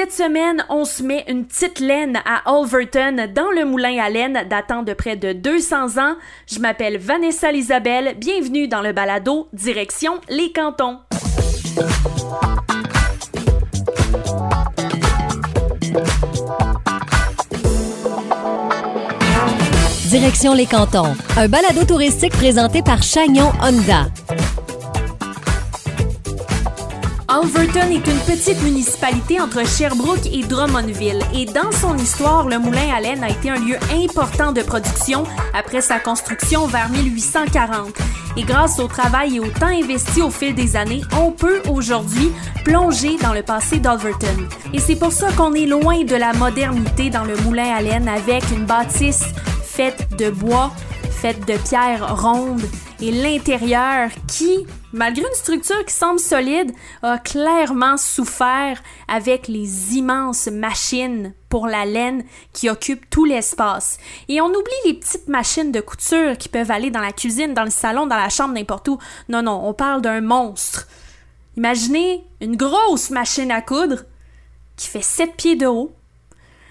cette semaine, on se met une petite laine à Alverton dans le moulin à laine datant de près de 200 ans. Je m'appelle Vanessa Isabelle. Bienvenue dans le balado Direction les cantons. Direction les cantons, un balado touristique présenté par Chagnon Honda. Alverton est une petite municipalité entre Sherbrooke et Drummondville et dans son histoire, le moulin à laine a été un lieu important de production après sa construction vers 1840. Et grâce au travail et au temps investi au fil des années, on peut aujourd'hui plonger dans le passé d'Alverton. Et c'est pour ça qu'on est loin de la modernité dans le moulin à laine avec une bâtisse faite de bois, faite de pierres rondes et l'intérieur qui, malgré une structure qui semble solide, a clairement souffert avec les immenses machines pour la laine qui occupent tout l'espace. Et on oublie les petites machines de couture qui peuvent aller dans la cuisine, dans le salon, dans la chambre, n'importe où. Non, non, on parle d'un monstre. Imaginez une grosse machine à coudre qui fait 7 pieds de haut,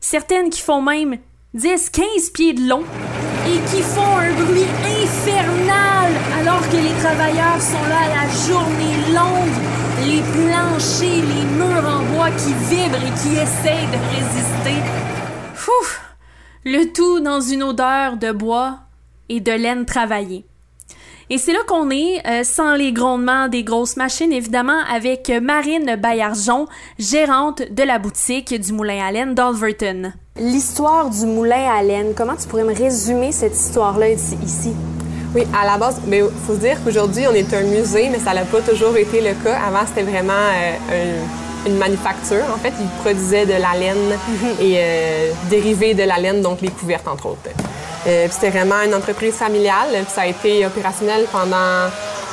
certaines qui font même 10, 15 pieds de long et qui font un bruit infernal que les travailleurs sont là la journée longue, les planchers, les murs en bois qui vibrent et qui essayent de résister. Fou! Le tout dans une odeur de bois et de laine travaillée. Et c'est là qu'on est, euh, sans les grondements des grosses machines, évidemment, avec Marine Bayarjon, gérante de la boutique du Moulin à laine d'Alverton. L'histoire du Moulin à laine, comment tu pourrais me résumer cette histoire-là ici? Oui, à la base, il faut dire qu'aujourd'hui, on est un musée, mais ça n'a pas toujours été le cas. Avant, c'était vraiment euh, une manufacture. En fait, ils produisaient de la laine mhm. et euh, dérivés de la laine, donc les couvertes, entre autres. Euh, c'était vraiment une entreprise familiale. Puis ça a été opérationnel pendant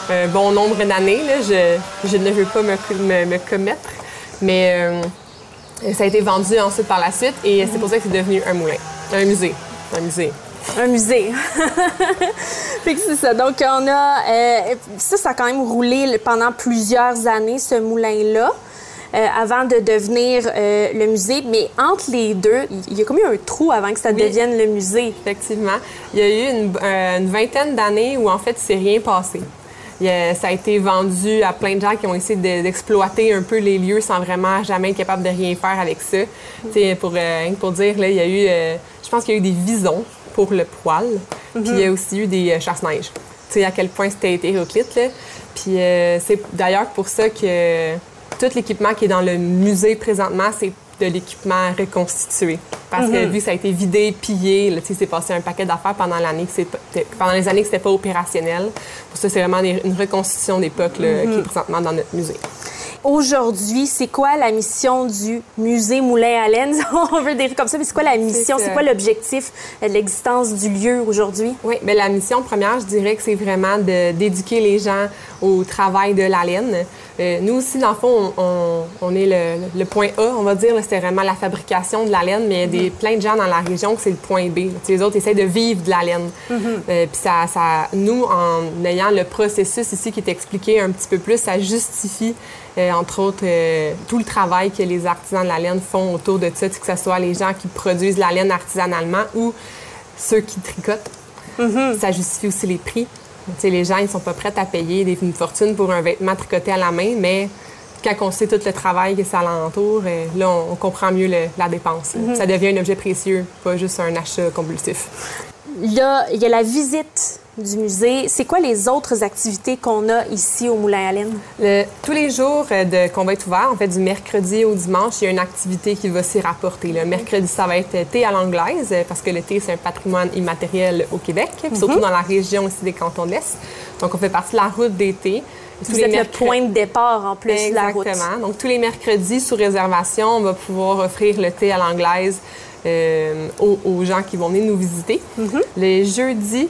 un bon nombre d'années. Je, ne veux pas me, me, commettre, mais euh, ça a été vendu ensuite par la suite et c'est pour ça que c'est devenu un moulin, un musée. Un musée. Un musée. fait que c'est ça. Donc, on a. Euh, ça, ça a quand même roulé pendant plusieurs années, ce moulin-là. Euh, avant de devenir euh, le musée. Mais entre les deux, il y a comme eu un trou avant que ça devienne le musée. Effectivement. Il y a eu une, vingtaine d'années où, en fait, il s'est rien passé. ça a été vendu à plein de gens qui ont essayé d'exploiter un peu les lieux sans vraiment jamais être capable de rien faire avec ça. Pour, pour dire, là, il y a eu, je pense qu'il y a eu des visons pour le poil, puis il y a mhm. aussi eu des chasse-neige. Tu sais à quel point c'était hétéroclite. Là. Puis c'est d'ailleurs pour ça que tout l'équipement qui est dans le musée présentement, c'est de l'équipement reconstitué. Parce que mhm. vu que ça a été vidé, pillé, là, c'est passé un paquet d'affaires pendant l'année pendant les années que c'était pas opérationnel. Pour ça, c'est vraiment une reconstitution d'époque qui est mhm. présentement dans notre musée. Aujourd'hui, c'est quoi la mission du musée Moulin à laine? On veut dire comme ça, mais c'est quoi la mission? C'est quoi l'objectif de l'existence du lieu aujourd'hui? Oui, bien, la mission première, je dirais que c'est vraiment d'éduquer les gens au travail de la laine. Euh, nous aussi, dans le fond, on, est le, point A, on va dire. C'était vraiment la fabrication de la laine, mais il y a des, plein de gens dans la région que c'est le point B. les autres essayent de vivre de la laine. Mm-hmm. Euh, puis ça, ça, nous, en ayant le processus ici qui est expliqué un petit peu plus, ça justifie, euh, entre autres, tout le travail que les artisans de la laine font autour de ça, que ce soit les gens qui produisent la laine artisanalement ou ceux qui tricotent. Mm-hmm. Ça justifie aussi les prix les gens, ils sont pas prêts à payer des, une fortune pour un vêtement tricoté à la main, mais quand on sait tout le travail que ça l'entoure, euh, là, on, comprend mieux la dépense. Mhm. Ça devient un objet précieux, pas juste un achat compulsif. Là, il y a la visite du musée. C'est quoi les autres activités qu'on a ici au Moulin à Laine? tous les jours euh, qu'on va être ouvert, en fait, du mercredi au dimanche, il y a une activité qui va s'y rapporter. Le mercredi, ça va être thé à l'anglaise, euh, parce que le thé, c'est un patrimoine immatériel au Québec, surtout mhm. dans la région ici des cantons de l'Est. Donc, on fait partie de la route d'été. Vous êtes le point de départ en plus de la route. Exactement. Donc, tous les mercredis, sous réservation, on va pouvoir offrir le thé à l'anglaise euh, aux, gens qui vont venir nous visiter. Mhm. Les jeudis,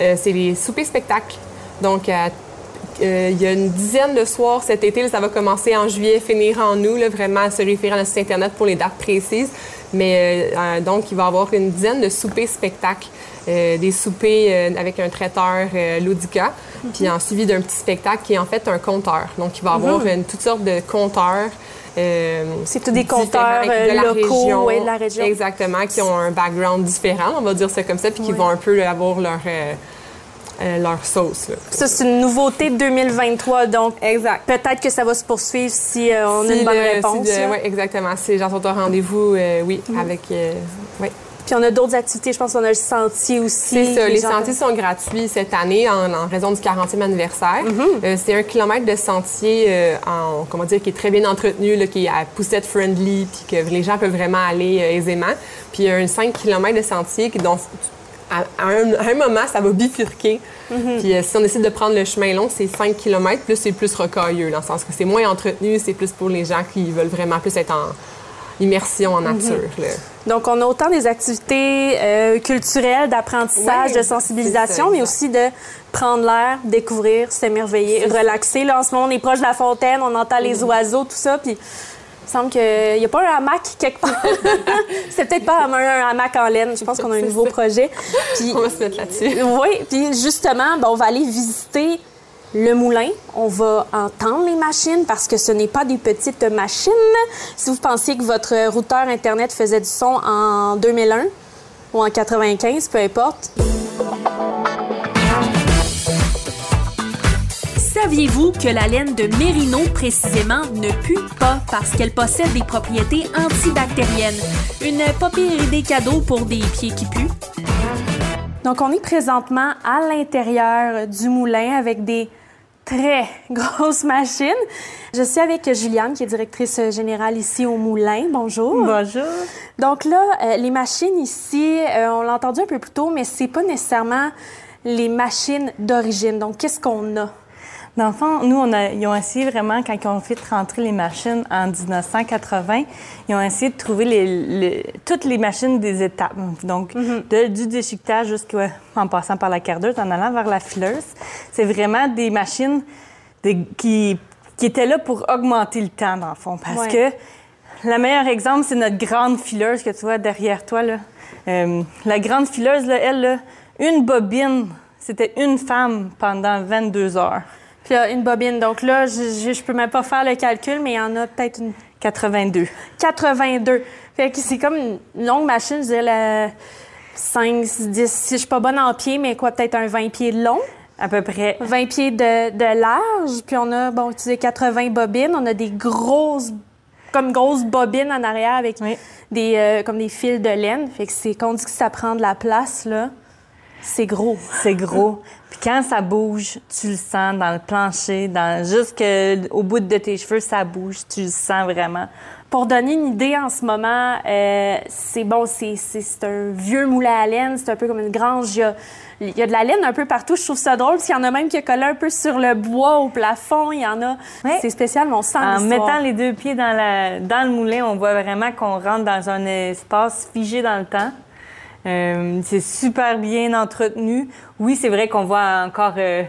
euh, c'est les soupers spectacles. Donc, euh, il y a une dizaine de soirs cet été. ça va commencer en juillet, finir en août, là, vraiment se référer à notre site Internet pour les dates précises. Mais donc, il va y avoir une dizaine de soupers spectacles. des soupers avec un traiteur Ludica, mhm. puis en suivi d'un petit spectacle qui est en fait un conteur. Donc, il va y avoir mhm. une, toutes sortes de conteurs Euh, c'est tous des compteurs de euh, la locaux région. ouais, de la région. Exactement, qui ont un background différent, on va dire ça comme ça, puis qui Ouais. vont un peu avoir leur, euh, euh, leur sauce. là. Ça, c'est une nouveauté de 2023, donc Exact. peut-être que ça va se poursuivre si euh, on a Si une bonne le- si réponse. ouais, exactement. Si les gens sont au rendez-vous, euh, oui, Mhm. avec. Puis on a d'autres activités, je pense qu'on a le sentier aussi. C'est ça. Les gens- sentiers sont gratuits cette année en, en raison du 40e anniversaire. Mhm. Euh, c'est un kilomètre de sentier euh, en, comment dire, qui est très bien entretenu, là, qui est à poussette friendly, puis que les gens peuvent vraiment aller euh, aisément. Puis il y a un 5 km de sentier qui, dont, à, un, à un moment, ça va bifurquer. Mhm. Puis euh, si on décide de prendre le chemin long, c'est 5 km, plus c'est plus rocailleux, dans le sens que c'est moins entretenu, c'est plus pour les gens qui veulent vraiment plus être en immersion en nature. Mhm. là. Donc, on a autant des activités euh, culturelles, d'apprentissage, de sensibilisation, mais aussi de prendre l'air, découvrir, s'émerveiller, relaxer. Là, en ce moment, on est proche de la fontaine, on entend les oiseaux, tout ça, puis il semble qu'il n'y a pas un hamac quelque part. C'est peut-être pas un, un hamac en laine. Je pense qu'on a un nouveau projet. Puis, On va se mettre là-dessus. oui, puis justement, ben, on va aller visiter le moulin. On va entendre les machines parce que ce n'est pas des petites machines. Si vous pensiez que votre routeur Internet faisait du son en 2001 ou en 95, peu importe. Saviez-vous que la laine de Mérino, précisément, ne pue pas parce qu'elle possède des propriétés antibactériennes? Une pas pire idée cadeau pour des pieds qui puent. Donc, on est présentement à l'intérieur du moulin avec des très grosses machines. Je suis avec Juliane, qui est directrice générale ici au moulin. Bonjour. Bonjour. Donc là, euh, les machines ici, euh, on l'a entendu un peu plus tôt, mais c'est pas nécessairement les machines d'origine. Donc, qu'est-ce qu'on a? Dans le fond, nous, on a, ils ont essayé vraiment, quand ils ont fait rentrer les machines en 1980, ils ont essayé de trouver les, les- toutes les machines des étapes. Donc, de- du déchiquetage jusqu'en passant par la cardeuse, en allant vers la fileuse. C'est vraiment des machines des- qui, qui étaient là pour augmenter le temps, dans le fond. Parce Ouais. que le meilleur exemple, c'est notre grande fileuse que tu vois derrière toi. Là. Euh, la grande fileuse, là, elle, là, une bobine, c'était une femme pendant 22 heures. Puis là, une bobine. Donc là, je, je, peux même pas faire le calcul, mais il y en a peut-être une 82. 82. Fait que c'est comme une longue machine, je dirais la 5, 10, si je suis pas bonne en pied, mais quoi, peut-être un 20 pieds de long, À peu près. 20 pieds de, de large, puis on a, bon, tu disais 80 bobines, on a des grosses, comme grosses bobines en arrière avec Oui. des, euh, comme des fils de laine. Fait que c'est, quand on dit que ça prend de la place, là, c'est gros. C'est gros. Puis quand ça bouge, tu le sens dans le plancher, dans jusqu'au bout de tes cheveux, ça bouge, tu le sens vraiment. Pour donner une idée, en ce moment, euh, c'est bon, c'est, un vieux moulin à laine, c'est un peu comme une grange. Il y, a, il y a de la laine un peu partout. Je trouve ça drôle, parce qu'il y en a même qui a collé un peu sur le bois au plafond. Il y en a. Ouais. C'est spécial, mais on sent En mettant les deux pieds dans, la, dans le moulin, on voit vraiment qu'on rentre dans un espace figé dans le temps. Euh, c'est super bien entretenu. Oui, c'est vrai qu'on voit encore euh,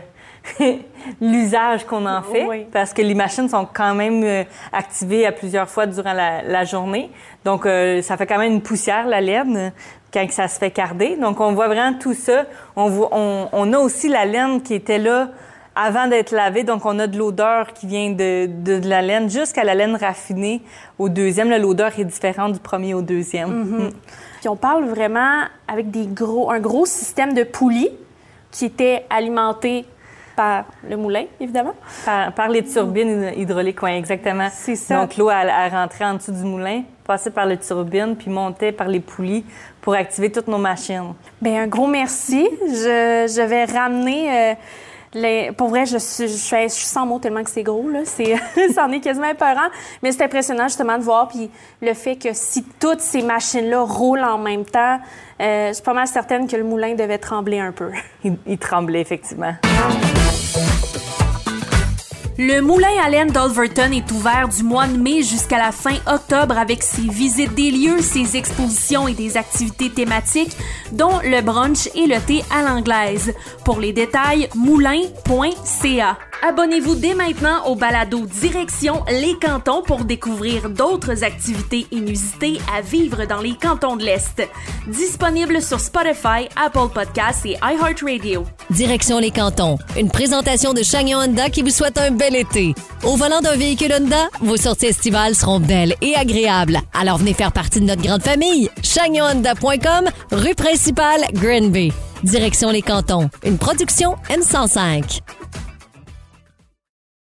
l'usage qu'on en fait, Oui. parce que les machines sont quand même euh, activées à plusieurs fois durant la, la journée. Donc, euh, ça fait quand même une poussière, la laine, quand ça se fait carder. Donc, on voit vraiment tout ça. On, voit, on, on a aussi la laine qui était là avant d'être lavée. Donc, on a de l'odeur qui vient de, de, de la laine jusqu'à la laine raffinée au deuxième. L'odeur est différente du premier au deuxième. Mm. Puis on parle vraiment avec des gros, un gros système de poulies qui était alimenté par le moulin, évidemment. Par, par les turbines hydrauliques, oui, exactement. C'est ça. Donc, l'eau, elle, elle rentrait en dessous du moulin, passait par les turbines, puis montait par les poulies pour activer toutes nos machines. Bien, un gros merci. Je, je vais ramener. euh, Pour vrai, je suis, je, suis, sans mots tellement que c'est gros. Là. C'est, c'en est quasiment épeurant. Mais c'est impressionnant justement de voir. Puis le fait que si toutes ces machines-là roulent en même temps, euh, je suis pas mal certaine que le moulin devait trembler un peu. Il tremblait, effectivement. Le moulin à laine d'Alverton est ouvert du mois de mai jusqu'à la fin octobre avec ses visites des lieux, ses expositions et des activités thématiques, dont le brunch et le thé à l'anglaise. Pour les détails, moulin.ca. Abonnez-vous dès maintenant au balado Direction les cantons pour découvrir d'autres activités inusitées à vivre dans les cantons de l'Est. Disponible sur Spotify, Apple Podcasts et iHeartRadio. Direction les cantons, une présentation de Chagnon Honda qui vous souhaite un bel été. Au volant d'un véhicule Honda, vos sorties estivales seront belles et agréables. Alors venez faire partie de notre grande famille. ChagnonHonda.com, rue principale, Granby. Direction les cantons, une production M105.